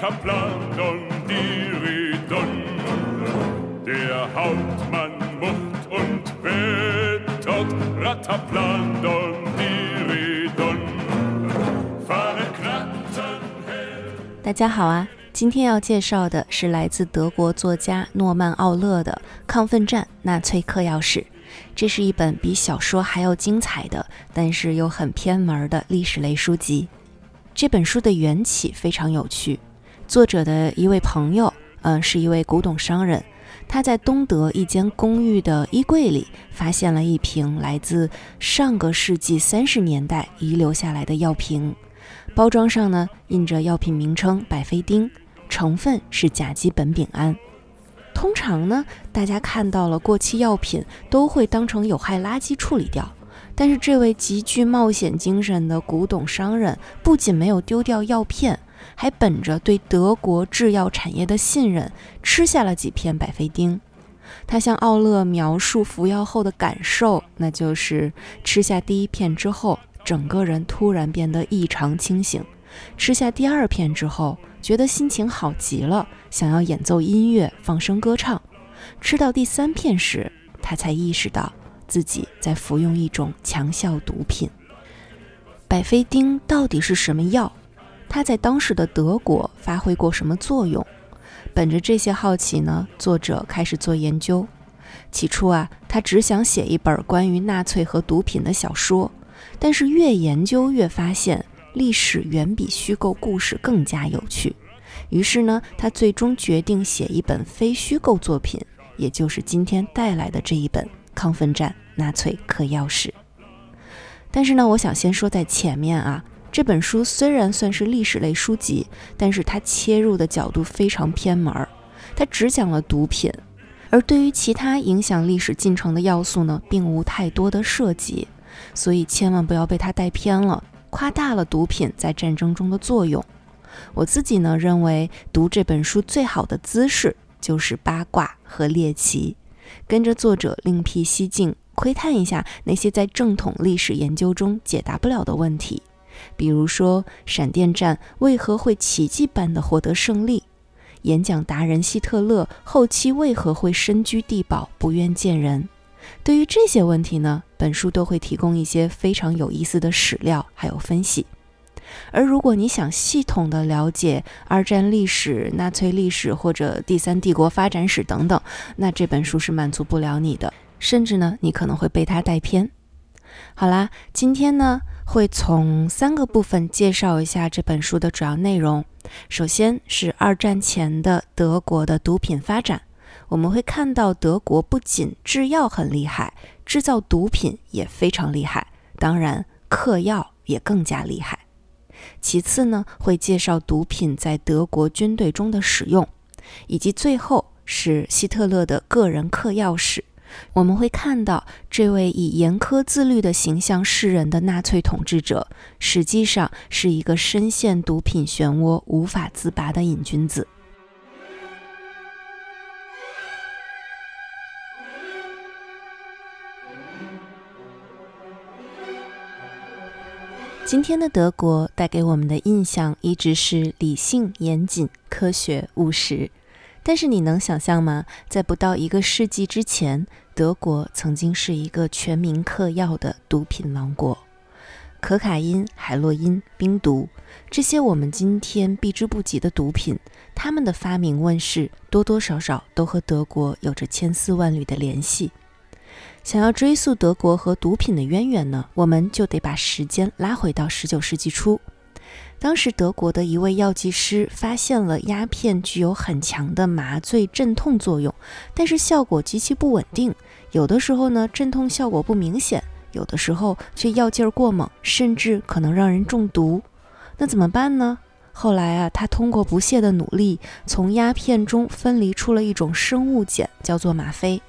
Rataplan und Diridon. Der Hauptmann murrt und wettert, Rataplan und Diridon. Fahne knattern hell. 大家好啊！今天要介绍的是来自德国作家诺曼·奥勒的《亢奋战：纳粹嗑药史》。这是一本比小说还要精彩的，但是又很偏门的历史类书籍。这本书的缘起非常有趣，作者的一位朋友，嗯，是一位古董商人，他在东德一间公寓的衣柜里发现了一瓶来自上个世纪三十年代遗留下来的药瓶，包装上呢印着药品名称百菲丁。成分是甲基苯丙胺。通常呢，大家看到了过期药品都会当成有害垃圾处理掉。但是这位极具冒险精神的古董商人不仅没有丢掉药片，还本着对德国制药产业的信任，吃下了几片百菲丁。他向奥勒描述服药后的感受，那就是吃下第一片之后，整个人突然变得异常清醒；吃下第二片之后，觉得心情好极了，想要演奏音乐、放声歌唱。吃到第三片时，他才意识到自己在服用一种强效毒品。百菲丁到底是什么药？他在当时的德国发挥过什么作用？本着这些好奇呢，作者开始做研究。起初啊，他只想写一本关于纳粹和毒品的小说，但是越研究越发现。历史远比虚构故事更加有趣，于是呢，他最终决定写一本非虚构作品，也就是今天带来的这一本《亢奋战：纳粹嗑药史》。但是呢，我想先说在前面啊，这本书虽然算是历史类书籍，但是它切入的角度非常偏门儿，它只讲了毒品，而对于其他影响历史进程的要素呢，并无太多的涉及，所以千万不要被它带偏了。夸大了毒品在战争中的作用。我自己呢认为，读这本书最好的姿势就是八卦和猎奇，跟着作者另辟蹊径，窥探一下那些在正统历史研究中解答不了的问题。比如说，闪电战为何会奇迹般的获得胜利？演讲达人希特勒后期为何会身居地堡，不愿见人？对于这些问题呢，本书都会提供一些非常有意思的史料还有分析。而如果你想系统的了解二战历史、纳粹历史或者第三帝国发展史等等，那这本书是满足不了你的，甚至呢，你可能会被它带偏。好啦，今天呢会从三个部分介绍一下这本书的主要内容。首先是二战前的德国的毒品发展。我们会看到，德国不仅制药很厉害，制造毒品也非常厉害，当然嗑药也更加厉害。其次呢，会介绍毒品在德国军队中的使用，以及最后是希特勒的个人嗑药史。我们会看到，这位以严苛自律的形象示人的纳粹统治者，实际上是一个深陷毒品漩涡无法自拔的瘾君子。今天的德国带给我们的印象一直是理性、严谨、科学、务实。但是你能想象吗？在不到一个世纪之前，德国曾经是一个全民嗑药的毒品王国。可卡因、海洛因、冰毒，这些我们今天避之不及的毒品，它们的发明问世，多多少少都和德国有着千丝万缕的联系。想要追溯德国和毒品的渊源呢，我们就得把时间拉回到十九世纪初。当时德国的一位药剂师发现了鸦片具有很强的麻醉镇痛作用，但是效果极其不稳定。有的时候呢，镇痛效果不明显；有的时候却药劲儿过猛，甚至可能让人中毒。那怎么办呢？后来啊，他通过不懈的努力，从鸦片中分离出了一种生物碱，叫做吗啡。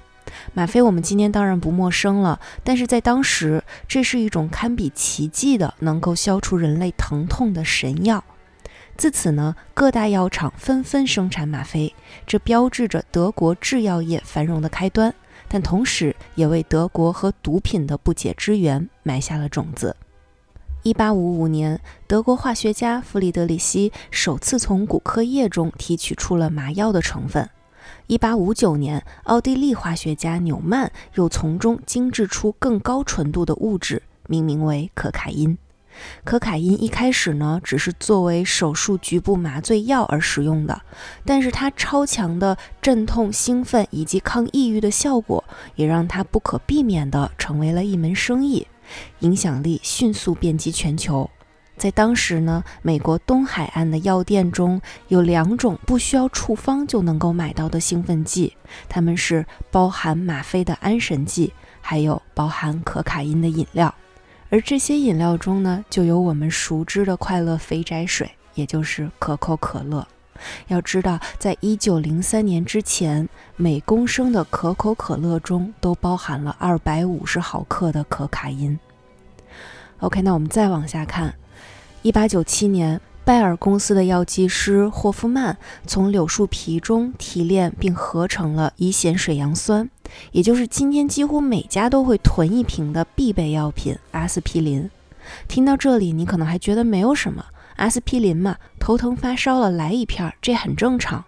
吗啡我们今天当然不陌生了，但是在当时，这是一种堪比奇迹的能够消除人类疼痛的神药。自此呢，各大药厂纷纷生产吗啡，这标志着德国制药业繁荣的开端，但同时也为德国和毒品的不解之缘埋下了种子。一八五五年，德国化学家弗里德里希首次从骨科液中提取出了麻药的成分。一八五九年，奥地利化学家纽曼又从中精制出更高纯度的物质，命名为可卡因。可卡因一开始呢，只是作为手术局部麻醉药而使用的，但是它超强的镇痛、兴奋以及抗抑郁的效果，也让它不可避免地成为了一门生意，影响力迅速遍及全球。在当时呢，美国东海岸的药店中有两种不需要处方就能够买到的兴奋剂，它们是包含吗啡的安神剂，还有包含可卡因的饮料。而这些饮料中呢，就有我们熟知的快乐肥宅水，也就是可口可乐。要知道，在一九零三年之前，每公升的可口可乐中都包含了二百五十毫克的可卡因。OK，那我们再往下看，一八九七年。拜耳公司的药剂师霍夫曼从柳树皮中提炼并合成了乙酰水杨酸，也就是今天几乎每家都会囤一瓶的必备药品阿司匹林。听到这里，你可能还觉得没有什么，阿司匹林嘛，头疼发烧了来一片，这很正常。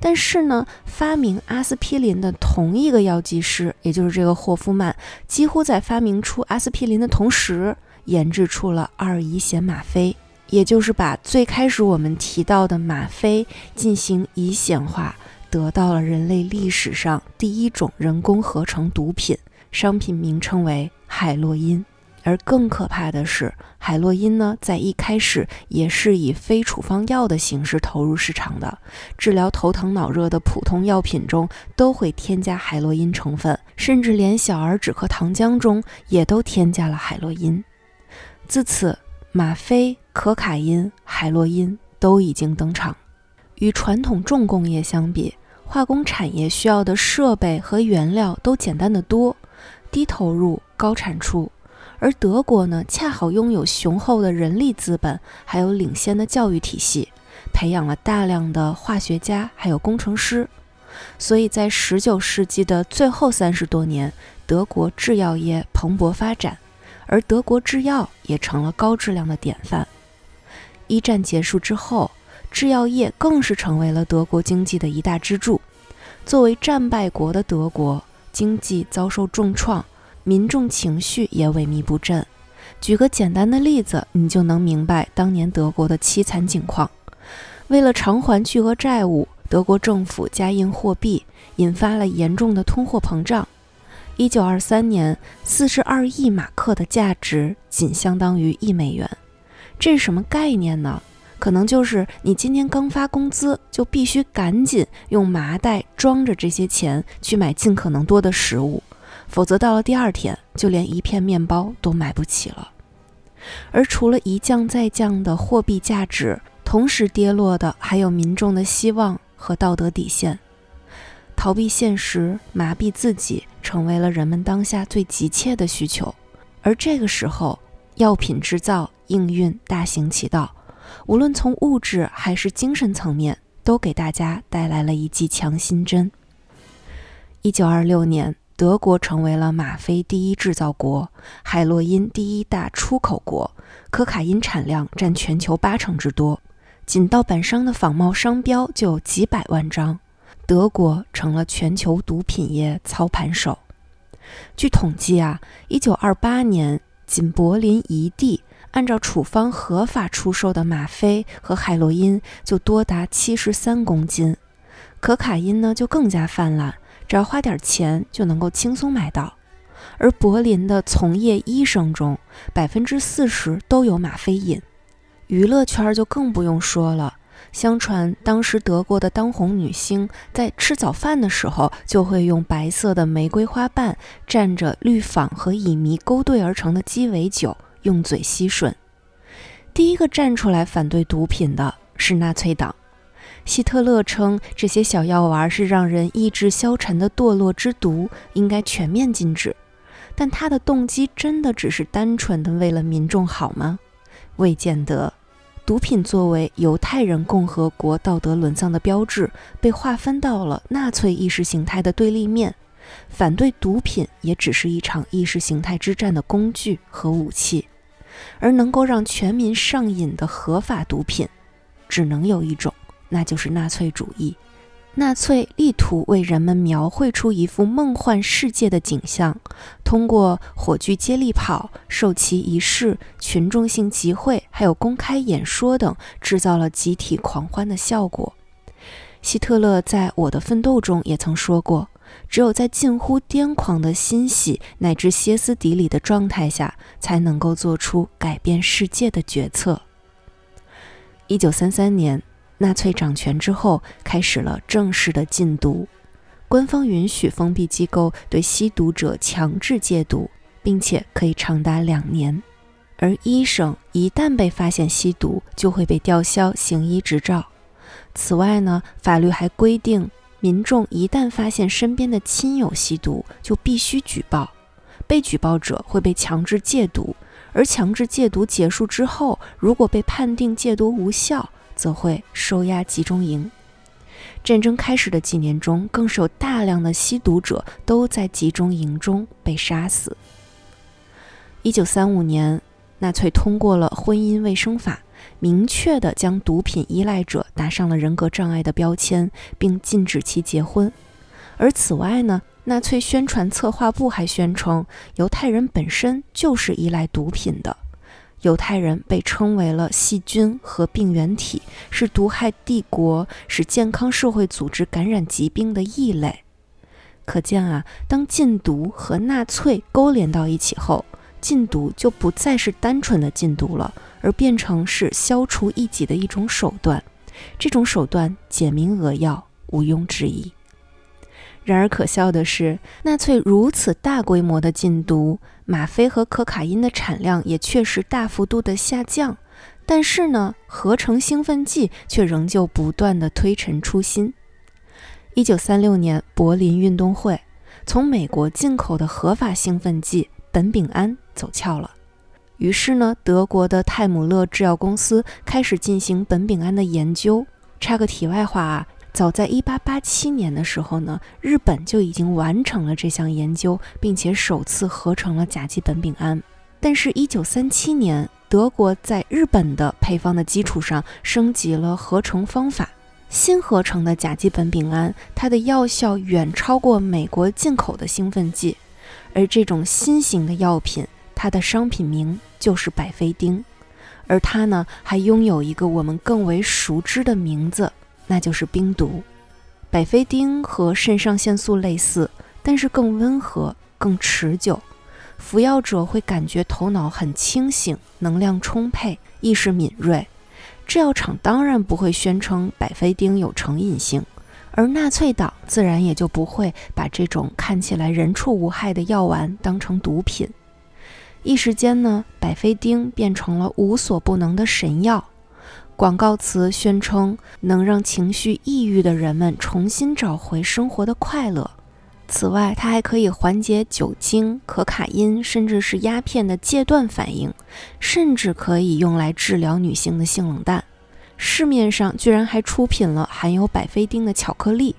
但是呢，发明阿司匹林的同一个药剂师，也就是这个霍夫曼，几乎在发明出阿司匹林的同时，研制出了二乙酰吗啡。也就是把最开始我们提到的吗啡进行乙酰化，得到了人类历史上第一种人工合成毒品，商品名称为海洛因。而更可怕的是，海洛因呢，在一开始也是以非处方药的形式投入市场的，治疗头疼脑热的普通药品中都会添加海洛因成分，甚至连小儿止咳糖浆中也都添加了海洛因。自此。吗啡、可卡因、海洛因都已经登场。与传统重工业相比，化工产业需要的设备和原料都简单的多，低投入高产出。而德国呢，恰好拥有雄厚的人力资本，还有领先的教育体系，培养了大量的化学家还有工程师。所以在19世纪的最后三十多年，德国制药业蓬勃发展。而德国制药也成了高质量的典范。一战结束之后，制药业更是成为了德国经济的一大支柱。作为战败国的德国，经济遭受重创，民众情绪也萎靡不振。举个简单的例子，你就能明白当年德国的凄惨境况。为了偿还巨额债务，德国政府加印货币，引发了严重的通货膨胀。一九二三年，四十二亿马克的价值仅相当于一美元，这是什么概念呢？可能就是你今天刚发工资，就必须赶紧用麻袋装着这些钱去买尽可能多的食物，否则到了第二天，就连一片面包都买不起了。而除了一降再降的货币价值，同时跌落的还有民众的希望和道德底线。逃避现实，麻痹自己，成为了人们当下最急切的需求。而这个时候，药品制造应运大行其道，无论从物质还是精神层面，都给大家带来了一剂强心针。一九二六年，德国成为了吗啡第一制造国，海洛因第一大出口国，可卡因产量占全球八成之多，仅盗版商的仿冒商标就有几百万张。德国成了全球毒品业操盘手。据统计啊，一九二八年仅柏林一地，按照处方合法出售的吗啡和海洛因就多达七十三公斤，可卡因呢就更加泛滥，只要花点钱就能够轻松买到。而柏林的从业医生中，百分之四十都有吗啡瘾，娱乐圈就更不用说了。相传，当时德国的当红女星在吃早饭的时候，就会用白色的玫瑰花瓣蘸着绿仿和乙醚勾兑而成的鸡尾酒，用嘴吸吮。第一个站出来反对毒品的是纳粹党，希特勒称这些小药丸是让人意志消沉的堕落之毒，应该全面禁止。但他的动机真的只是单纯的为了民众好吗？未见得。毒品作为犹太人共和国道德沦丧的标志，被划分到了纳粹意识形态的对立面。反对毒品也只是一场意识形态之战的工具和武器。而能够让全民上瘾的合法毒品，只能有一种，那就是纳粹主义。纳粹力图为人们描绘出一幅梦幻世界的景象，通过火炬接力跑、授旗仪式、群众性集会，还有公开演说等，制造了集体狂欢的效果。希特勒在《我的奋斗》中也曾说过：“只有在近乎癫狂的欣喜乃至歇斯底里的状态下，才能够做出改变世界的决策。”一九三三年。纳粹掌权之后，开始了正式的禁毒，官方允许封闭机构对吸毒者强制戒毒，并且可以长达两年。而医生一旦被发现吸毒，就会被吊销行医执照。此外呢，法律还规定，民众一旦发现身边的亲友吸毒，就必须举报，被举报者会被强制戒毒。而强制戒毒结束之后，如果被判定戒毒无效，则会收押集中营。战争开始的几年中，更是有大量的吸毒者都在集中营中被杀死。一九三五年，纳粹通过了婚姻卫生法，明确的将毒品依赖者打上了人格障碍的标签，并禁止其结婚。而此外呢，纳粹宣传策划部还宣称，犹太人本身就是依赖毒品的。犹太人被称为了细菌和病原体，是毒害帝国、使健康社会组织感染疾病的异类。可见啊，当禁毒和纳粹勾连到一起后，禁毒就不再是单纯的禁毒了，而变成是消除异己的一种手段。这种手段简明扼要，毋庸置疑。然而可笑的是，纳粹如此大规模的禁毒，吗啡和可卡因的产量也确实大幅度的下降。但是呢，合成兴奋剂却仍旧不断的推陈出新。一九三六年柏林运动会，从美国进口的合法兴奋剂苯丙胺走俏了。于是呢，德国的泰姆勒制药公司开始进行苯丙胺的研究。插个题外话啊。早在1887年的时候呢，日本就已经完成了这项研究，并且首次合成了甲基苯丙胺。但是，1937年，德国在日本的配方的基础上升级了合成方法，新合成的甲基苯丙胺，它的药效远超过美国进口的兴奋剂。而这种新型的药品，它的商品名就是百菲丁，而它呢，还拥有一个我们更为熟知的名字。那就是冰毒，百菲丁和肾上腺素类似，但是更温和、更持久。服药者会感觉头脑很清醒，能量充沛，意识敏锐。制药厂当然不会宣称百菲丁有成瘾性，而纳粹党自然也就不会把这种看起来人畜无害的药丸当成毒品。一时间呢，百菲丁变成了无所不能的神药。广告词宣称能让情绪抑郁的人们重新找回生活的快乐。此外，它还可以缓解酒精、可卡因甚至是鸦片的戒断反应，甚至可以用来治疗女性的性冷淡。市面上居然还出品了含有百菲丁的巧克力，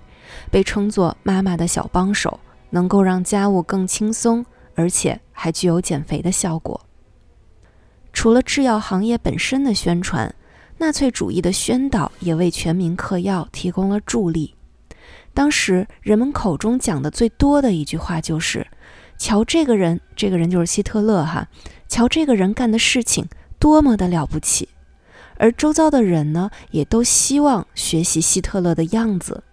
被称作“妈妈的小帮手”，能够让家务更轻松，而且还具有减肥的效果。除了制药行业本身的宣传。纳粹主义的宣导也为全民嗑药提供了助力。当时人们口中讲的最多的一句话就是：“瞧这个人，这个人就是希特勒哈，瞧这个人干的事情多么的了不起。”而周遭的人呢，也都希望学习希特勒的样子，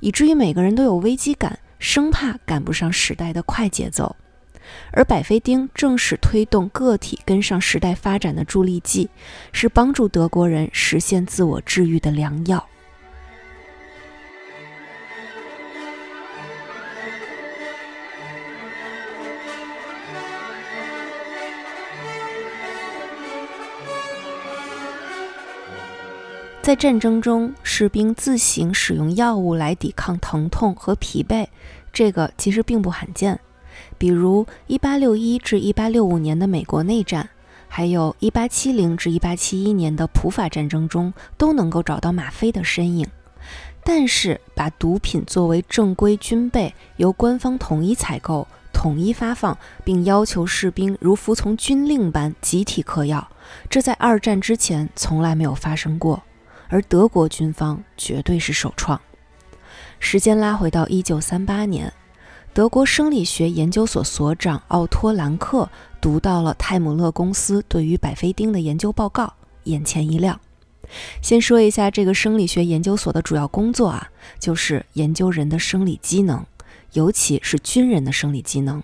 以至于每个人都有危机感，生怕赶不上时代的快节奏。而百菲丁正是推动个体跟上时代发展的助力剂，是帮助德国人实现自我治愈的良药。在战争中，士兵自行使用药物来抵抗疼痛和疲惫，这个其实并不罕见。比如1861至1865年的美国内战，还有一870至1871年的普法战争中，都能够找到吗啡的身影。但是，把毒品作为正规军备，由官方统一采购，统一发放，并要求士兵如服从军令般集体嗑药，这在二战之前从来没有发生过，而德国军方绝对是首创。时间拉回到一九三八年，德国生理学研究所所长奥托·兰克读到了泰姆勒公司对于百菲丁的研究报告，眼前一亮。先说一下这个生理学研究所的主要工作啊，就是研究人的生理机能，尤其是军人的生理机能，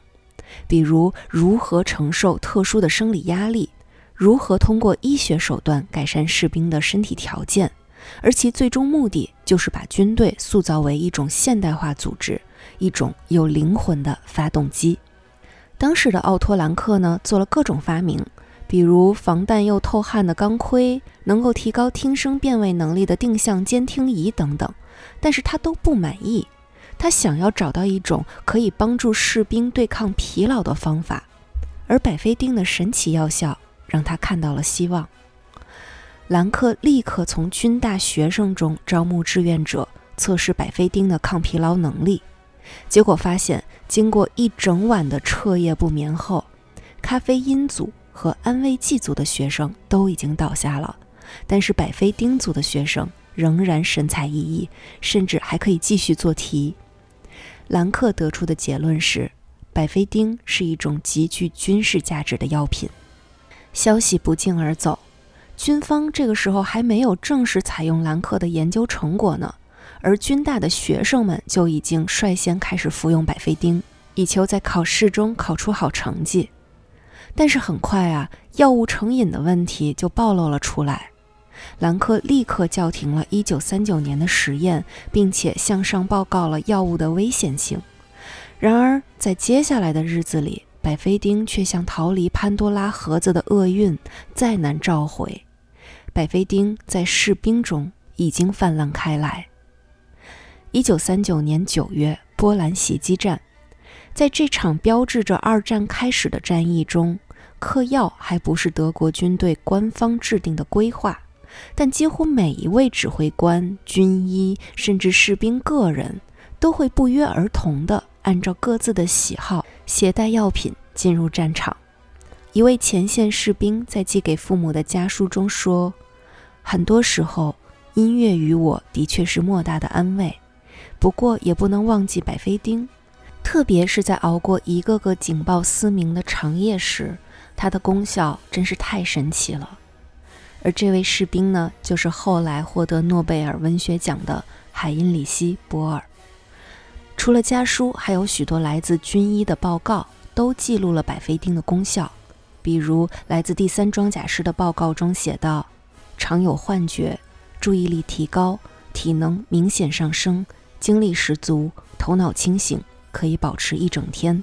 比如如何承受特殊的生理压力，如何通过医学手段改善士兵的身体条件，而其最终目的就是把军队塑造为一种现代化组织，一种有灵魂的发动机。当时的奥托·兰克呢，做了各种发明。比如防弹又透汗的钢盔，能够提高听声辨位能力的定向监听仪等等，但是他都不满意。他想要找到一种可以帮助士兵对抗疲劳的方法，而百菲丁的神奇药效让他看到了希望。兰克立刻从军大学生中招募志愿者，测试百菲丁的抗疲劳能力。结果发现，经过一整晚的彻夜不眠后，咖啡因组。和安慰剂组的学生都已经倒下了，但是百菲丁组的学生仍然神采奕奕，甚至还可以继续做题。兰克得出的结论是，百菲丁是一种极具军事价值的药品。消息不胫而走，军方这个时候还没有正式采用兰克的研究成果呢，而军大的学生们就已经率先开始服用百菲丁，以求在考试中考出好成绩。但是很快啊，药物成瘾的问题就暴露了出来。兰克立刻叫停了1939年的实验，并且向上报告了药物的危险性。然而，在接下来的日子里，百菲丁却像逃离潘多拉盒子的厄运，再难召回。百菲丁在士兵中已经泛滥开来。1939年9月，波兰袭击战，在这场标志着二战开始的战役中。嗑药还不是德国军队官方制定的规划，但几乎每一位指挥官、军医，甚至士兵个人，都会不约而同地按照各自的喜好携带药品进入战场。一位前线士兵在寄给父母的家书中说：“很多时候，音乐与我的确是莫大的安慰，不过也不能忘记百菲丁，特别是在熬过一个个警报嘶鸣的长夜时。”它的功效真是太神奇了，而这位士兵呢，就是后来获得诺贝尔文学奖的海因里希·波尔。除了家书，还有许多来自军医的报告，都记录了百菲丁的功效。比如，来自第三装甲师的报告中写道：常有幻觉，注意力提高，体能明显上升，精力十足，头脑清醒，可以保持一整天，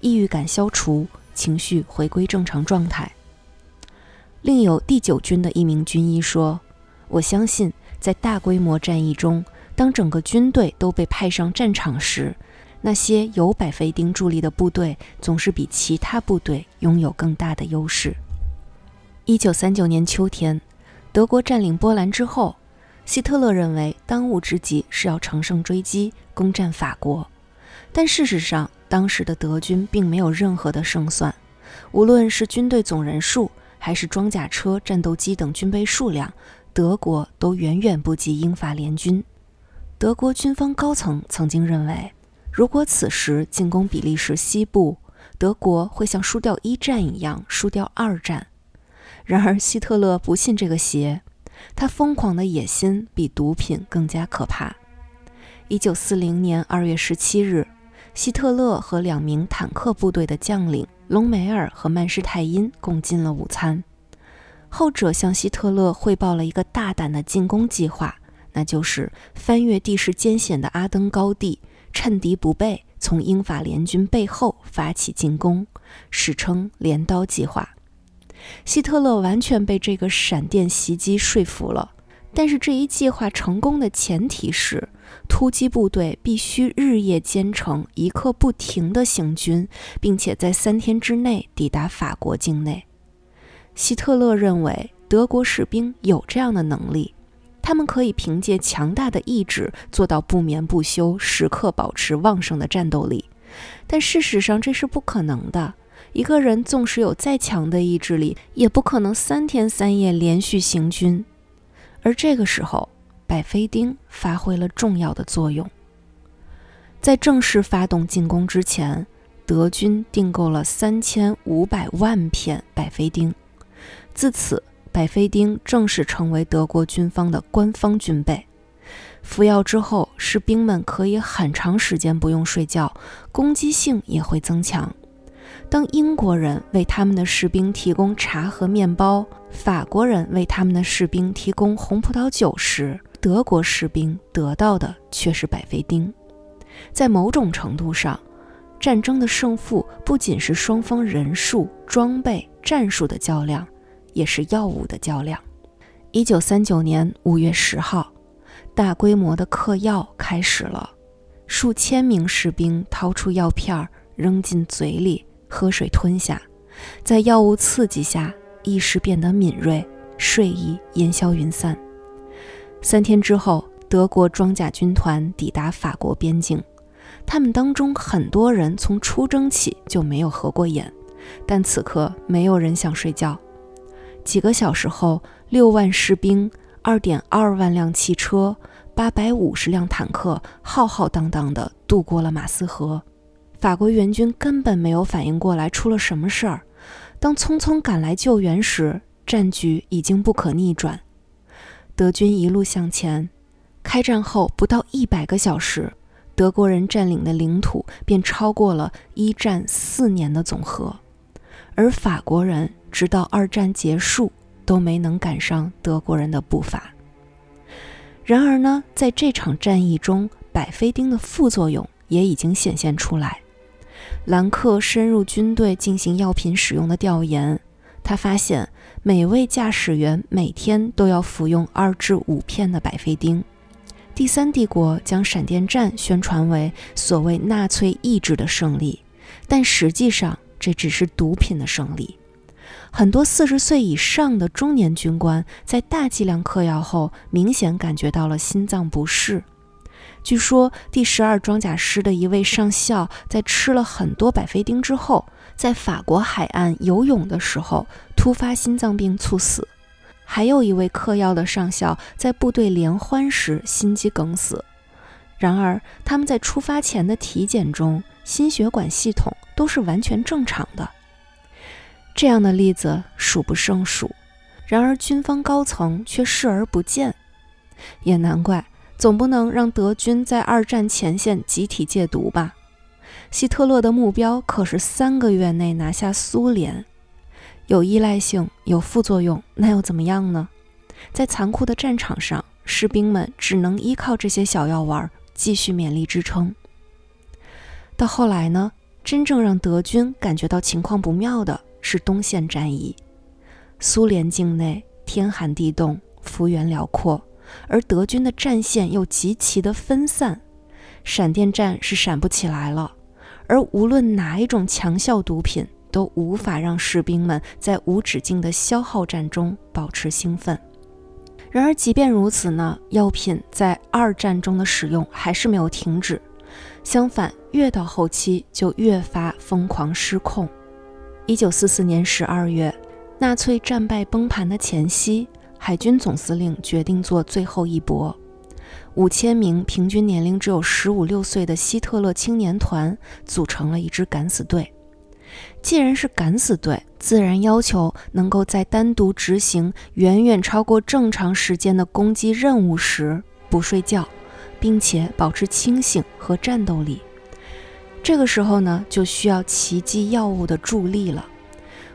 抑郁感消除。情绪回归正常状态。另有第九军的一名军医说：“我相信，在大规模战役中，当整个军队都被派上战场时，那些有百菲丁助力的部队总是比其他部队拥有更大的优势。”一九三九年秋天，德国占领波兰之后，希特勒认为当务之急是要乘胜追击，攻占法国。但事实上，当时的德军并没有任何的胜算，无论是军队总人数，还是装甲车、战斗机等军备数量，德国都远远不及英法联军。德国军方高层曾经认为，如果此时进攻比利时西部，德国会像输掉一战一样输掉二战。然而，希特勒不信这个邪，他疯狂的野心比毒品更加可怕。一九四零年二月十七日。希特勒和两名坦克部队的将领隆美尔和曼施泰因共进了午餐。后者向希特勒汇报了一个大胆的进攻计划，那就是翻越地势艰险的阿登高地，趁敌不备，从英法联军背后发起进攻，史称“镰刀计划”。希特勒完全被这个闪电袭击说服了。但是这一计划成功的前提是，突击部队必须日夜兼程，一刻不停地行军，并且在三天之内抵达法国境内。希特勒认为德国士兵有这样的能力，他们可以凭借强大的意志做到不眠不休，时刻保持旺盛的战斗力，但事实上这是不可能的。一个人纵使有再强的意志力，也不可能三天三夜连续行军。而这个时候，百菲丁发挥了重要的作用。在正式发动进攻之前，德军订购了三千五百万片百菲丁，自此，百菲丁正式成为德国军方的官方军备。服药之后，士兵们可以很长时间不用睡觉，攻击性也会增强。当英国人为他们的士兵提供茶和面包，法国人为他们的士兵提供红葡萄酒时，德国士兵得到的却是百菲丁。在某种程度上，战争的胜负不仅是双方人数、装备、战术的较量，也是药物的较量。一九三九年五月十号，大规模的嗑药开始了，数千名士兵掏出药片扔进嘴里。喝水吞下，在药物刺激下，意识变得敏锐，睡意烟消云散。三天之后，德国装甲军团抵达法国边境，他们当中很多人从出征起就没有合过眼，但此刻没有人想睡觉。几个小时后，六万士兵、二点二万辆汽车、八百五十辆坦克，浩浩荡荡地渡过了马斯河。法国援军根本没有反应过来出了什么事儿。当匆匆赶来救援时，战局已经不可逆转。德军一路向前，开战后不到一百个小时，德国人占领的领土便超过了一战四年的总和，而法国人直到二战结束都没能赶上德国人的步伐。然而呢，在这场战役中，百菲丁的副作用也已经显现出来。兰克深入军队进行药品使用的调研，他发现每位驾驶员每天都要服用二至五片的百菲丁。第三帝国将闪电战宣传为所谓纳粹意志的胜利，但实际上这只是毒品的胜利。很多四十岁以上的中年军官在大剂量嗑药后，明显感觉到了心脏不适。据说第十二装甲师的一位上校在吃了很多百菲丁之后，在法国海岸游泳的时候突发心脏病猝死。还有一位嗑药的上校在部队联欢时心肌梗死。然而，他们在出发前的体检中，心血管系统都是完全正常的。这样的例子数不胜数。然而，军方高层却视而不见，也难怪。总不能让德军在二战前线集体戒毒吧？希特勒的目标可是三个月内拿下苏联。有依赖性，有副作用，那又怎么样呢？在残酷的战场上，士兵们只能依靠这些小药丸继续勉力支撑。到后来呢？真正让德军感觉到情况不妙的是东线战役。苏联境内天寒地冻，幅员辽阔。而德军的战线又极其的分散，闪电战是闪不起来了。而无论哪一种强效毒品，都无法让士兵们在无止境的消耗战中保持兴奋。然而，即便如此呢，药品在二战中的使用还是没有停止，相反，越到后期就越发疯狂失控。一九四四年十二月，纳粹战败崩盘的前夕。海军总司令决定做最后一搏，五千名平均年龄只有十五六岁的希特勒青年团组成了一支敢死队。既然是敢死队，自然要求能够在单独执行远远超过正常时间的攻击任务时不睡觉，并且保持清醒和战斗力。这个时候呢，就需要奇迹药物的助力了。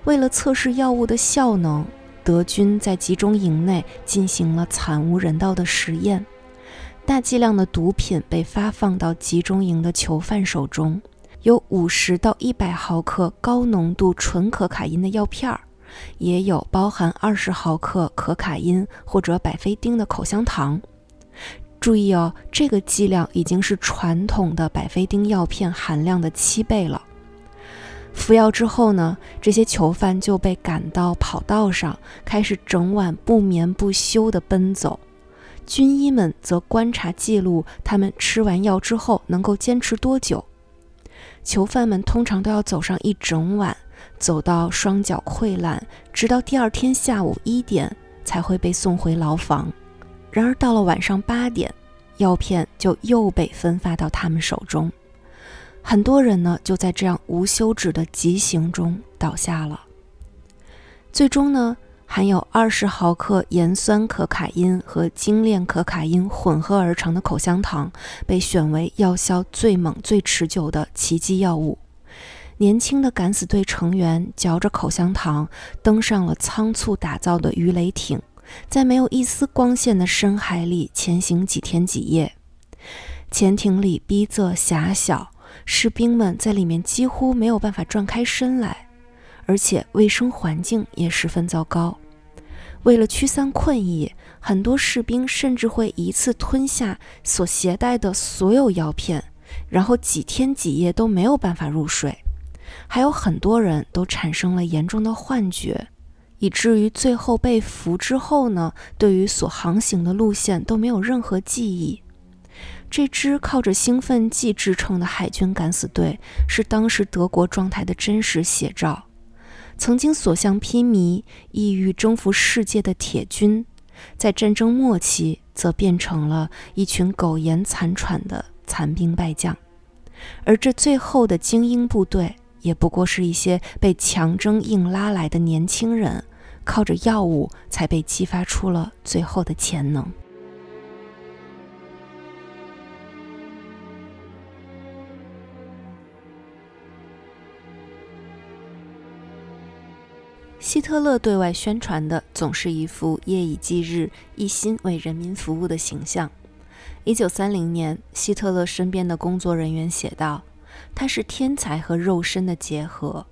为了测试药物的效能。德军在集中营内进行了惨无人道的实验，大剂量的毒品被发放到集中营的囚犯手中，有五十到一百毫克高浓度纯可卡因的药片儿，也有包含二十毫克可卡因或者百菲丁的口香糖。注意哦，这个剂量已经是传统的百菲丁药片含量的七倍了。服药之后呢，这些囚犯就被赶到跑道上，开始整晚不眠不休地奔走。军医们则观察记录他们吃完药之后能够坚持多久。囚犯们通常都要走上一整晚，走到双脚溃烂，直到第二天下午一点才会被送回牢房。然而到了晚上八点，药片就又被分发到他们手中，很多人呢就在这样无休止的急行中倒下了。最终呢，含有二十毫克盐酸可卡因和精炼可卡因混合而成的口香糖被选为药效最猛、最持久的奇迹药物。年轻的敢死队成员嚼着口香糖，登上了仓促打造的鱼雷艇。在没有一丝光线的深海里前行几天几夜，潜艇里逼仄狭小，士兵们在里面几乎没有办法转开身来，而且卫生环境也十分糟糕。为了驱散困意，很多士兵甚至会一次吞下所携带的所有药片，然后几天几夜都没有办法入睡。还有很多人都产生了严重的幻觉。以至于最后被俘之后呢，对于所航行的路线都没有任何记忆。这支靠着兴奋剂支撑的海军敢死队，是当时德国状态的真实写照。曾经所向披靡、意欲征服世界的铁军，在战争末期则变成了一群苟延残喘的残兵败将。而这最后的精英部队。也不过是一些被强征硬拉来的年轻人，靠着药物才被激发出了最后的潜能。希特勒对外宣传的总是一副夜以继日、一心为人民服务的形象。一九三零年，希特勒身边的工作人员写道。他是天才和肉身的结合，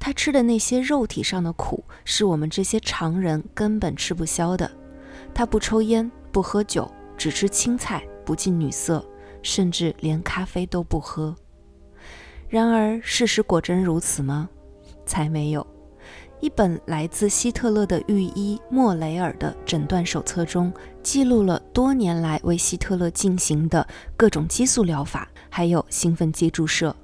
他吃的那些肉体上的苦，是我们这些常人根本吃不消的。他不抽烟，不喝酒，只吃青菜，不近女色，甚至连咖啡都不喝。然而，事实果真如此吗？才没有。一本来自希特勒的御医莫雷尔的诊断手册中，记录了多年来为希特勒进行的各种激素疗法，还有兴奋剂注射。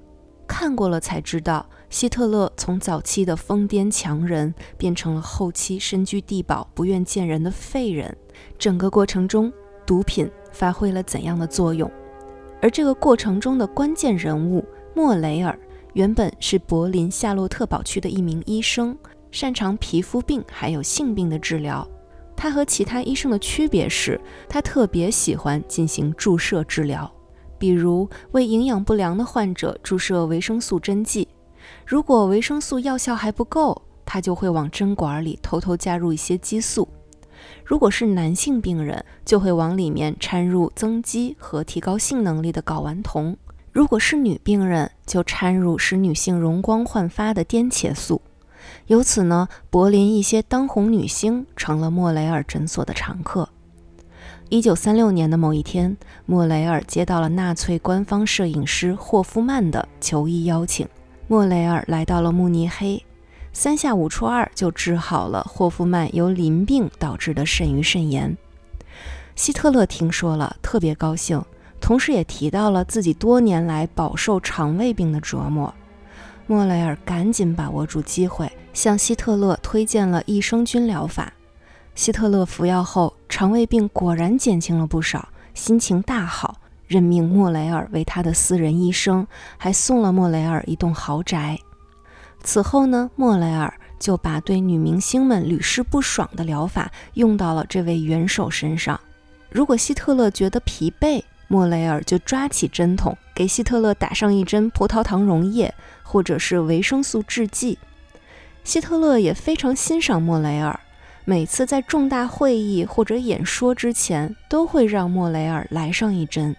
看过了才知道，希特勒从早期的疯癫强人变成了后期身居地堡、不愿见人的废人。整个过程中，毒品发挥了怎样的作用？而这个过程中的关键人物莫雷尔，原本是柏林夏洛特堡区的一名医生。擅长皮肤病还有性病的治疗。他和其他医生的区别是，他特别喜欢进行注射治疗，比如为营养不良的患者注射维生素针剂。如果维生素药效还不够，他就会往针管里偷偷加入一些激素。如果是男性病人，就会往里面掺入增肌和提高性能力的睾丸酮；如果是女病人，就掺入使女性容光焕发的颠茄素。由此呢，柏林一些当红女星成了莫雷尔诊所的常客。一九三六年的某一天，莫雷尔接到了纳粹官方摄影师霍夫曼的求医邀请。莫雷尔来到了慕尼黑，三下五除二就治好了霍夫曼由淋病导致的肾盂肾炎。希特勒听说了，特别高兴，同时也提到了自己多年来饱受肠胃病的折磨。莫雷尔赶紧把握住机会，向希特勒推荐了益生菌疗法。希特勒服药后，肠胃病果然减轻了不少，心情大好，任命莫雷尔为他的私人医生，还送了莫雷尔一栋豪宅。此后呢，莫雷尔就把对女明星们屡试不爽的疗法用到了这位元首身上。如果希特勒觉得疲惫，莫雷尔就抓起针筒给希特勒打上一针葡萄糖溶液。或者是维生素制剂，希特勒也非常欣赏莫雷尔。每次在重大会议或者演说之前，都会让莫雷尔来上一针。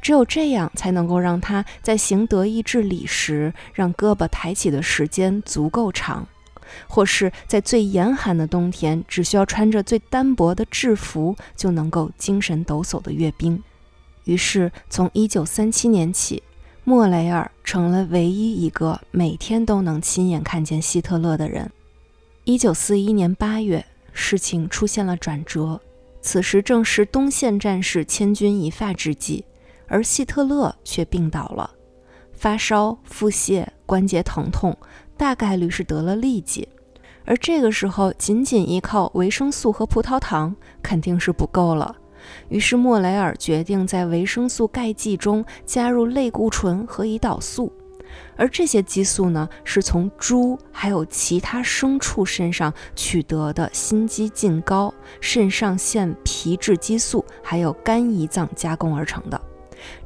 只有这样，才能够让他在行德意志礼时，让胳膊抬起的时间足够长；或是在最严寒的冬天，只需要穿着最单薄的制服，就能够精神抖擞的阅兵。于是，从1937年起。莫雷尔成了唯一一个每天都能亲眼看见希特勒的人。一九四一年八月，事情出现了转折。此时正是东线战事千钧一发之际，而希特勒却病倒了。发烧、腹泻、关节疼痛，大概率是得了痢疾。而这个时候，仅仅依靠维生素和葡萄糖肯定是不够了。于是莫雷尔决定在维生素钙剂中加入类固醇和胰岛素。而这些激素呢，是从猪还有其他牲畜身上取得的心肌近高、肾上腺皮质激素，还有肝胰脏加工而成的。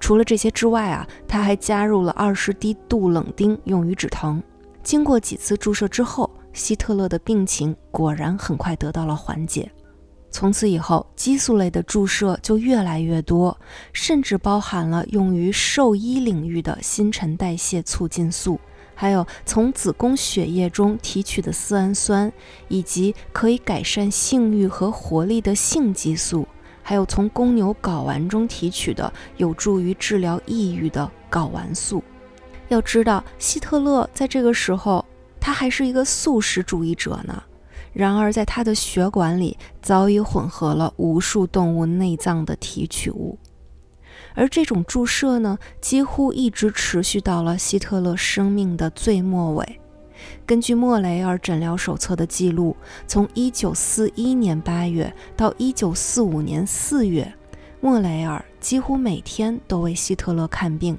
除了这些之外啊，他还加入了二十滴杜冷丁，用于止疼。经过几次注射之后，希特勒的病情果然很快得到了缓解。从此以后，激素类的注射就越来越多，甚至包含了用于兽医领域的新陈代谢促进素，还有从子宫血液中提取的丝氨酸，以及可以改善性欲和活力的性激素，还有从公牛睾丸中提取的有助于治疗抑郁的睾丸素。要知道，希特勒在这个时候，他还是一个素食主义者呢。然而，在他的血管里早已混合了无数动物内脏的提取物，而这种注射呢，几乎一直持续到了希特勒生命的最末尾。根据莫雷尔诊疗手册的记录，从1941年8月到1945年4月，莫雷尔几乎每天都为希特勒看病。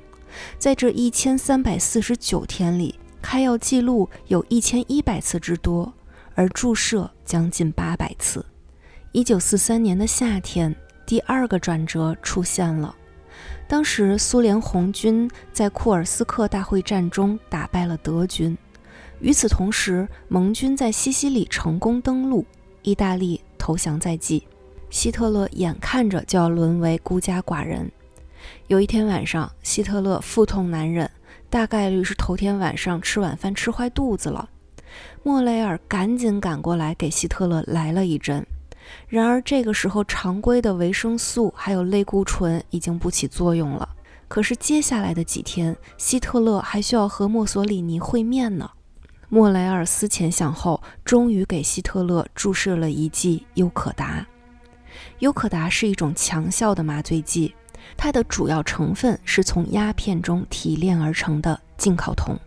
在这一千三百四十九天里，开药记录有一千一百次之多。而注射将近八百次。一九四三年的夏天，第二个转折出现了。当时苏联红军在库尔斯克大会战中打败了德军，与此同时，盟军在西西里成功登陆，意大利投降在即。希特勒眼看着就要沦为孤家寡人。有一天晚上，希特勒腹痛难忍，大概率是头天晚上吃晚饭吃坏肚子了。莫雷尔赶紧赶过来给希特勒来了一针，然而这个时候常规的维生素还有类固醇已经不起作用了。可是接下来的几天，希特勒还需要和墨索里尼会面呢。莫雷尔思前想后，终于给希特勒注射了一剂优可达。优可达是一种强效的麻醉剂，它的主要成分是从鸦片中提炼而成的进考酮。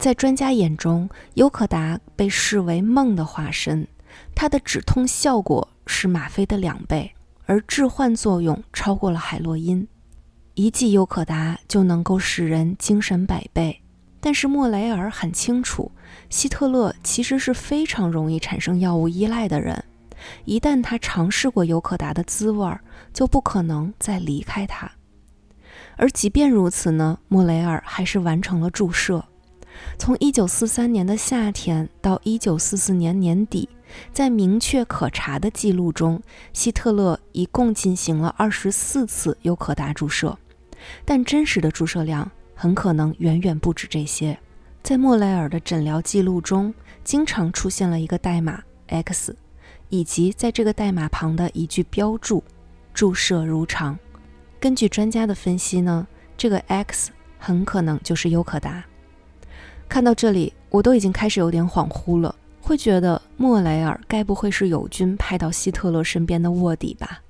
在专家眼中，尤可达被视为梦的化身，它的止痛效果是吗啡的两倍，而致幻作用超过了海洛因。一剂尤可达就能够使人精神百倍。但是莫雷尔很清楚，希特勒其实是非常容易产生药物依赖的人，一旦他尝试过尤可达的滋味，就不可能再离开它。而即便如此呢，莫雷尔还是完成了注射。从1943年的夏天到1944年年底，在明确可查的记录中，希特勒一共进行了24次优可达注射，但真实的注射量很可能远远不止这些。在莫雷尔的诊疗记录中，经常出现了一个代码 X，以及在这个代码旁的一句标注：“注射如常。”根据专家的分析呢，这个 X 很可能就是优可达。看到这里，我都已经开始有点恍惚了，会觉得莫雷尔该不会是友军派到希特勒身边的卧底吧？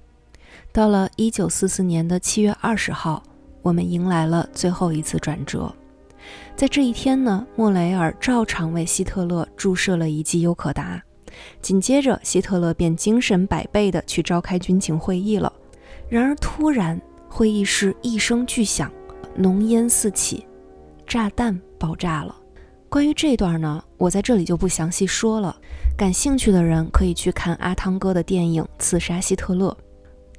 到了一九四四年的七月二十号，我们迎来了最后一次转折。在这一天呢，莫雷尔照常为希特勒注射了一剂优可达，紧接着希特勒便精神百倍地去召开军情会议了。然而突然，会议室一声巨响，浓烟四起，炸弹爆炸了。关于这段呢，我在这里就不详细说了。感兴趣的人可以去看阿汤哥的电影《刺杀希特勒》。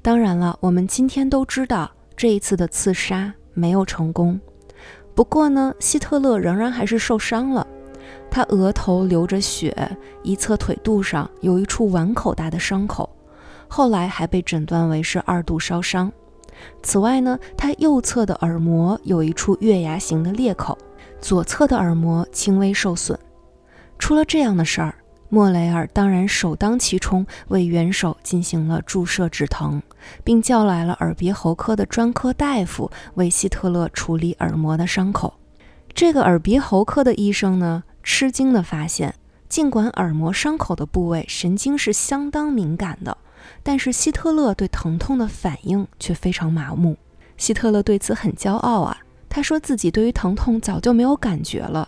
当然了，我们今天都知道这一次的刺杀没有成功。不过呢，希特勒仍然还是受伤了，他额头流着血，一侧腿肚上有一处碗口大的伤口，后来还被诊断为是二度烧伤。此外呢，他右侧的耳膜有一处月牙形的裂口。左侧的耳膜轻微受损，出了这样的事儿，莫雷尔当然首当其冲为元首进行了注射止疼，并叫来了耳鼻喉科的专科大夫为希特勒处理耳膜的伤口。这个耳鼻喉科的医生呢，吃惊地发现，尽管耳膜伤口的部位神经是相当敏感的，但是希特勒对疼痛的反应却非常麻木。希特勒对此很骄傲啊。他说自己对于疼痛早就没有感觉了，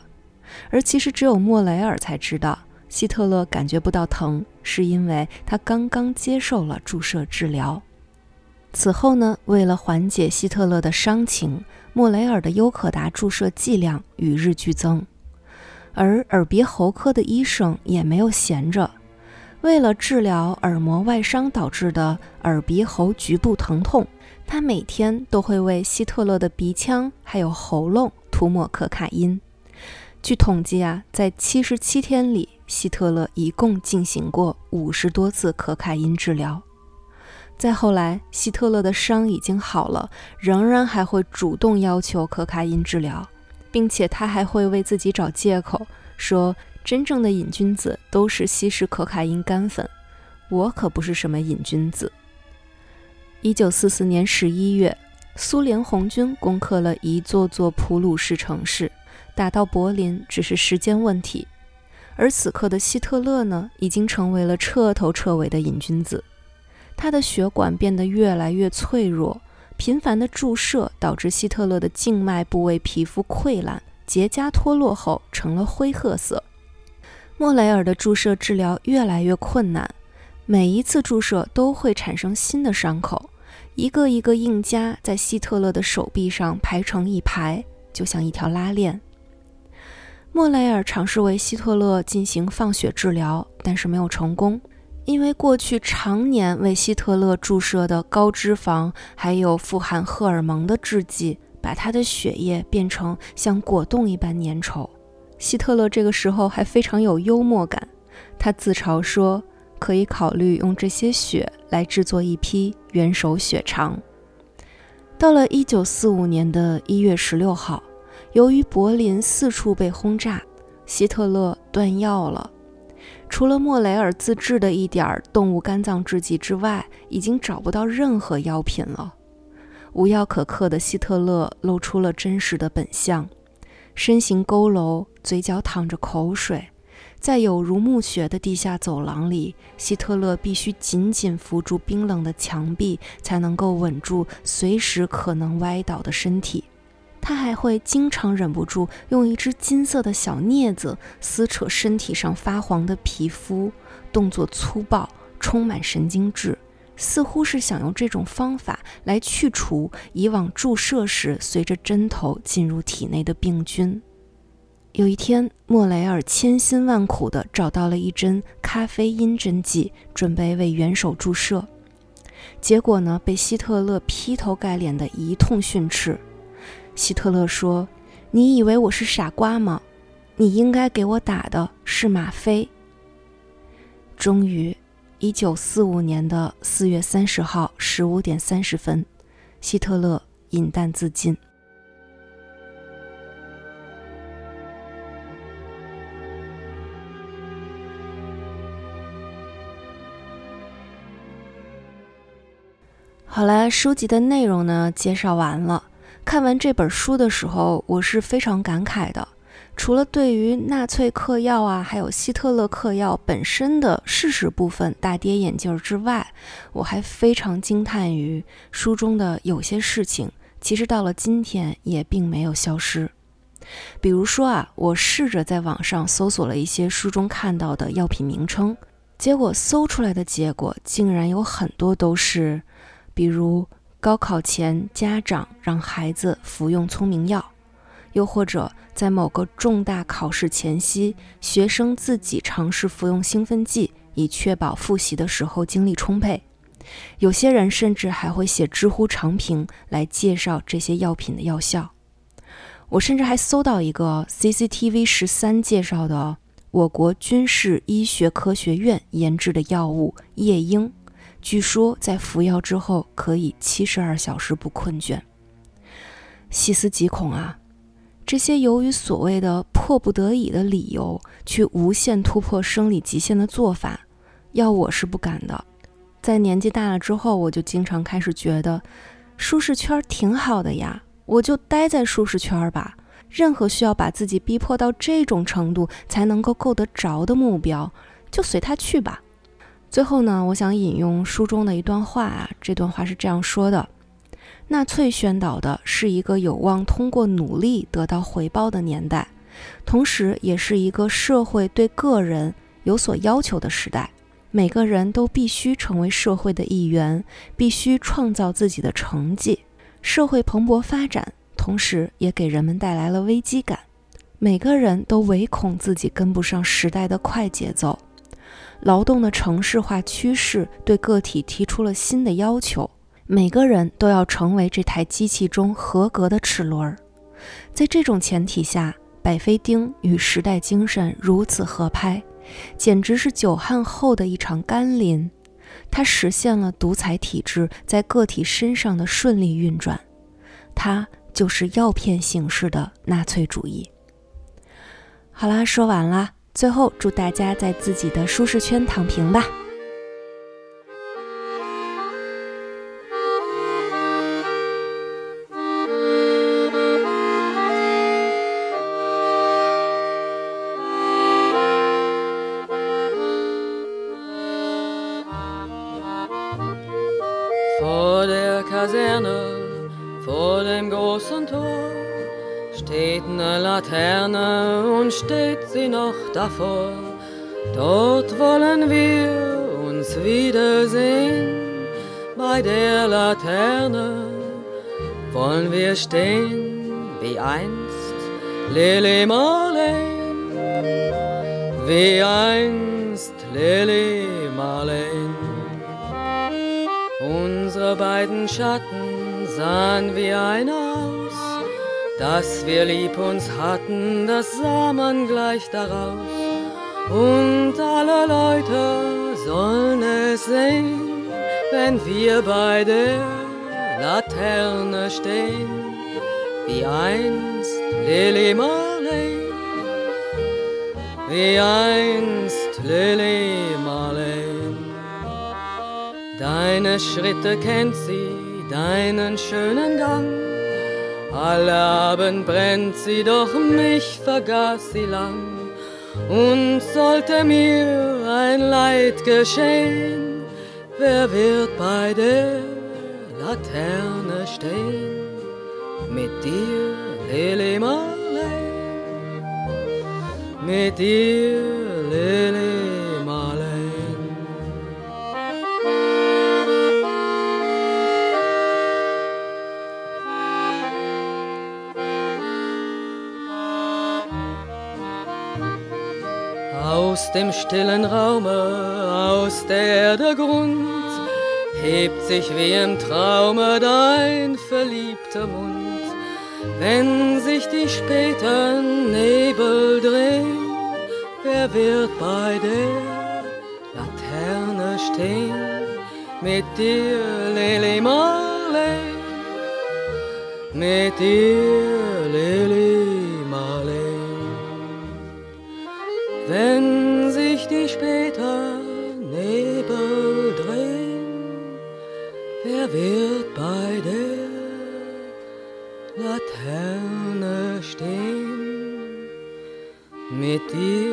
而其实只有莫雷尔才知道，希特勒感觉不到疼，是因为他刚刚接受了注射治疗。此后呢，为了缓解希特勒的伤情，莫雷尔的优可达注射剂量与日俱增，而耳鼻喉科的医生也没有闲着。为了治疗耳膜外伤导致的耳鼻喉局部疼痛，他每天都会为希特勒的鼻腔还有喉咙涂抹可卡因。据统计啊，在七十七天里，希特勒一共进行过五十多次可卡因治疗。再后来，希特勒的伤已经好了，仍然还会主动要求可卡因治疗，并且他还会为自己找借口，说真正的瘾君子都是吸食可卡因干粉，我可不是什么瘾君子。一九四四年十一月，苏联红军攻克了一座座普鲁士城市，打到柏林只是时间问题。而此刻的希特勒呢，已经成为了彻头彻尾的瘾君子。他的血管变得越来越脆弱，频繁的注射导致希特勒的静脉部位皮肤溃烂、结痂脱落后成了灰褐色。莫雷尔的注射治疗越来越困难，每一次注射都会产生新的伤口，一个一个硬痂在希特勒的手臂上排成一排，就像一条拉链。莫雷尔尝试为希特勒进行放血治疗，但是没有成功。因为过去常年为希特勒注射的高脂肪，还有富含荷尔蒙的制剂，把他的血液变成像果冻一般粘稠。希特勒这个时候还非常有幽默感，他自嘲说：“可以考虑用这些血来制作一批元首血肠。”到了1945年的一月十六号，由于柏林四处被轰炸，希特勒断药了。除了莫雷尔自制的一点动物肝脏制剂之外，已经找不到任何药品了。无药可克的希特勒露出了真实的本相，身形佝偻，嘴角淌着口水，在有如墓穴的地下走廊里，希特勒必须紧紧扶住冰冷的墙壁，才能够稳住随时可能歪倒的身体。他还会经常忍不住用一只金色的小镊子撕扯身体上发黄的皮肤，动作粗暴，充满神经质，似乎是想用这种方法来去除以往注射时随着针头进入体内的病菌。有一天，莫雷尔千辛万苦地找到了一针咖啡因针剂，准备为元首注射，结果呢，被希特勒劈头盖脸的一通训斥。希特勒说：“你以为我是傻瓜吗？你应该给我打的是吗啡。”终于，一九四五年的四月三十号十五点三十分，希特勒饮弹自尽。好了，书籍的内容呢，介绍完了。看完这本书的时候，我是非常感慨的。除了对于纳粹嗑药啊，还有希特勒嗑药本身的事实部分大跌眼镜之外，我还非常惊叹于书中的有些事情，其实到了今天也并没有消失。比如说啊，我试着在网上搜索了一些书中看到的药品名称，结果搜出来的结果竟然有很多都是，比如。高考前，家长让孩子服用聪明药，又或者在某个重大考试前夕，学生自己尝试服用兴奋剂，以确保复习的时候精力充沛。有些人甚至还会写知乎长评来介绍这些药品的药效。我甚至还搜到一个 CCTV 十三介绍的我国军事医学科学院研制的药物夜莺。据说在服药之后可以七十二小时不困倦。细思极恐啊！这些由于所谓的迫不得已的理由去无限突破生理极限的做法，要我是不敢的。在年纪大了之后，我就经常开始觉得，舒适圈挺好的呀，我就待在舒适圈吧。任何需要把自己逼迫到这种程度才能够够得着的目标，就随他去吧。最后呢，我想引用书中的一段话啊，这段话是这样说的：纳粹宣导的是一个有望通过努力得到回报的年代，同时也是一个社会对个人有所要求的时代。每个人都必须成为社会的一员，必须创造自己的成绩。社会蓬勃发展，同时也给人们带来了危机感。每个人都唯恐自己跟不上时代的快节奏。劳动的城市化趋势对个体提出了新的要求，每个人都要成为这台机器中合格的齿轮。在这种前提下，百菲丁与时代精神如此合拍。简直是久旱后的一场甘霖，它实现了独裁体制在个体身上的顺利运转，它就是药片形式的纳粹主义。好啦，说完了，最后祝大家在自己的舒适圈躺平吧。Kaserne, vor dem großen Tor steht eine Laterne und steht sie noch davor. Dort wollen wir uns wiedersehen, bei der Laterne wollen wir stehen, wie einst Lili Marleen, wie einst Lili Marleen. Unsere beiden Schatten sahen wie einer dass wir lieb uns hatten, das sah man gleich daraus. Und alle Leute sollen es sehen, wenn wir bei der Laterne stehen, wie einst Lily Marley, wie einst Lily Marley. Deine Schritte kennt sie, deinen schönen Gang. Alle Abend brennt sie, doch mich vergaß sie lang. Und sollte mir ein Leid geschehen, wer wird bei der Laterne stehen? Mit dir, Lili Marley, mit dir, Lili dem stillen Raume, aus der der Grund, hebt sich wie im Traume dein verliebter Mund. Wenn sich die späten Nebel drehen, wer wird bei der Laterne stehen? Mit dir, Lili Marley, mit dir, ti